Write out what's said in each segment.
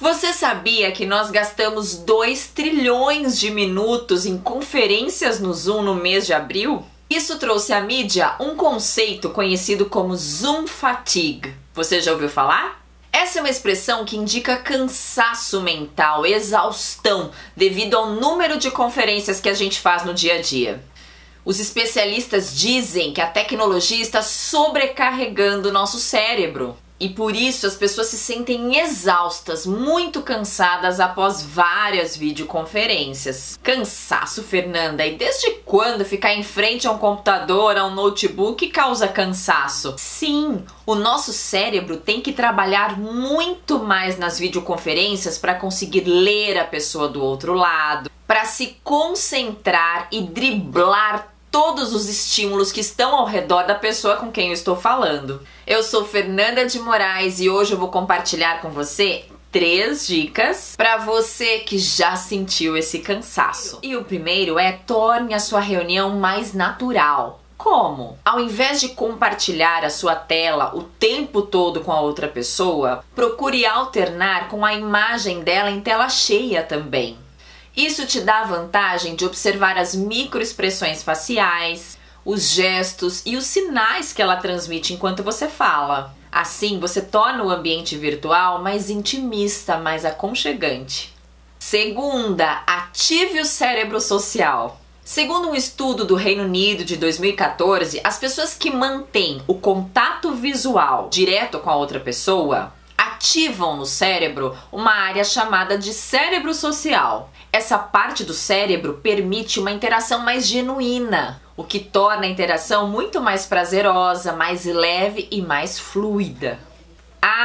Você sabia que nós gastamos 2 trilhões de minutos em conferências no Zoom no mês de abril? Isso trouxe à mídia um conceito conhecido como Zoom fatigue. Você já ouviu falar? Essa é uma expressão que indica cansaço mental, exaustão, devido ao número de conferências que a gente faz no dia a dia. Os especialistas dizem que a tecnologia está sobrecarregando o nosso cérebro. E por isso as pessoas se sentem exaustas, muito cansadas após várias videoconferências. Cansaço, Fernanda, e desde quando ficar em frente a um computador, a um notebook causa cansaço? Sim, o nosso cérebro tem que trabalhar muito mais nas videoconferências para conseguir ler a pessoa do outro lado, para se concentrar e driblar todos os estímulos que estão ao redor da pessoa com quem eu estou falando. Eu sou Fernanda de Moraes e hoje eu vou compartilhar com você três dicas para você que já sentiu esse cansaço. E o primeiro é torne a sua reunião mais natural. Como? Ao invés de compartilhar a sua tela o tempo todo com a outra pessoa, procure alternar com a imagem dela em tela cheia também. Isso te dá a vantagem de observar as microexpressões faciais, os gestos e os sinais que ela transmite enquanto você fala. Assim, você torna o ambiente virtual mais intimista, mais aconchegante. Segunda, ative o cérebro social. Segundo um estudo do Reino Unido de 2014, as pessoas que mantêm o contato visual direto com a outra pessoa ativam no cérebro uma área chamada de cérebro social. Essa parte do cérebro permite uma interação mais genuína, o que torna a interação muito mais prazerosa, mais leve e mais fluida.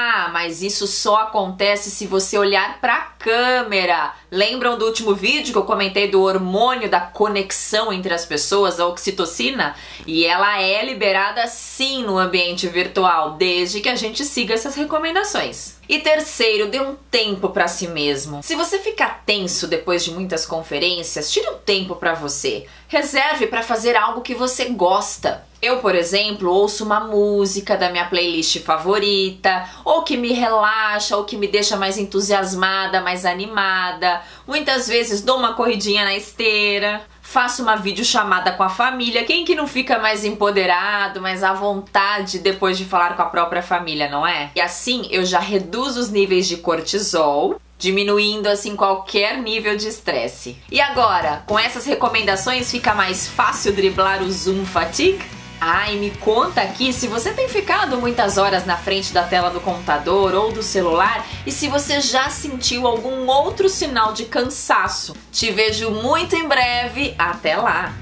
Ah, mas isso só acontece se você olhar para a câmera. Lembram do último vídeo que eu comentei do hormônio da conexão entre as pessoas, a oxitocina? E ela é liberada sim no ambiente virtual, desde que a gente siga essas recomendações. E terceiro, dê um tempo para si mesmo. Se você ficar tenso depois de muitas conferências, tire um tempo para você. Reserve para fazer algo que você gosta. Eu, por exemplo, ouço uma música da minha playlist favorita, ou que me relaxa, ou que me deixa mais entusiasmada, mais animada. Muitas vezes dou uma corridinha na esteira faça uma videochamada com a família. Quem que não fica mais empoderado, mais à vontade depois de falar com a própria família, não é? E assim eu já reduzo os níveis de cortisol, diminuindo assim qualquer nível de estresse. E agora, com essas recomendações fica mais fácil driblar o Zoom fatigue? Ah, e me conta aqui se você tem ficado muitas horas na frente da tela do computador ou do celular e se você já sentiu algum outro sinal de cansaço. Te vejo muito em breve. Até lá!